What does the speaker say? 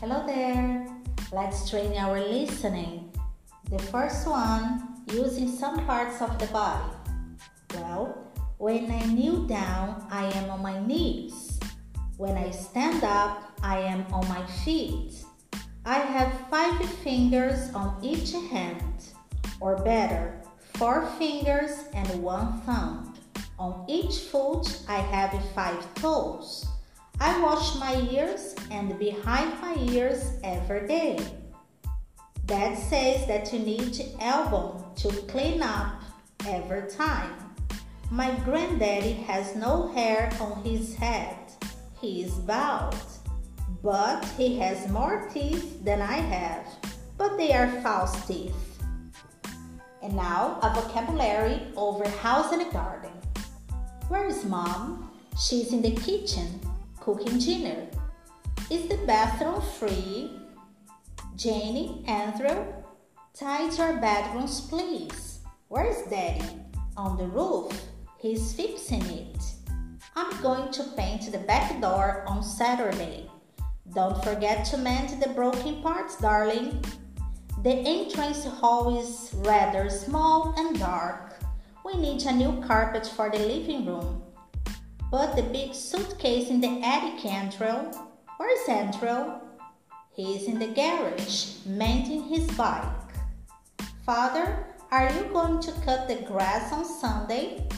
Hello there. Let's train our listening. The first one, using some parts of the body. Well, when I kneel down, I am on my knees. When I stand up, I am on my feet. I have five fingers on each hand, or better, four fingers and one thumb. On each foot, I have five toes. I wash my ears and behind my ears every day. Dad says that you need elbow to clean up every time. My granddaddy has no hair on his head. He is bald, but he has more teeth than I have, but they are false teeth. And now a vocabulary over house and garden. Where is mom? She's in the kitchen cooking dinner. Is the bathroom free? Janie, Andrew, tidy your bedrooms, please. Where is daddy? On the roof. He's fixing it. I'm going to paint the back door on Saturday. Don't forget to mend the broken parts, darling. The entrance hall is rather small and dark. We need a new carpet for the living room. Put the big suitcase in the attic, Andrew. Where's Andrew? He's in the garage, mending his bike. Father, are you going to cut the grass on Sunday?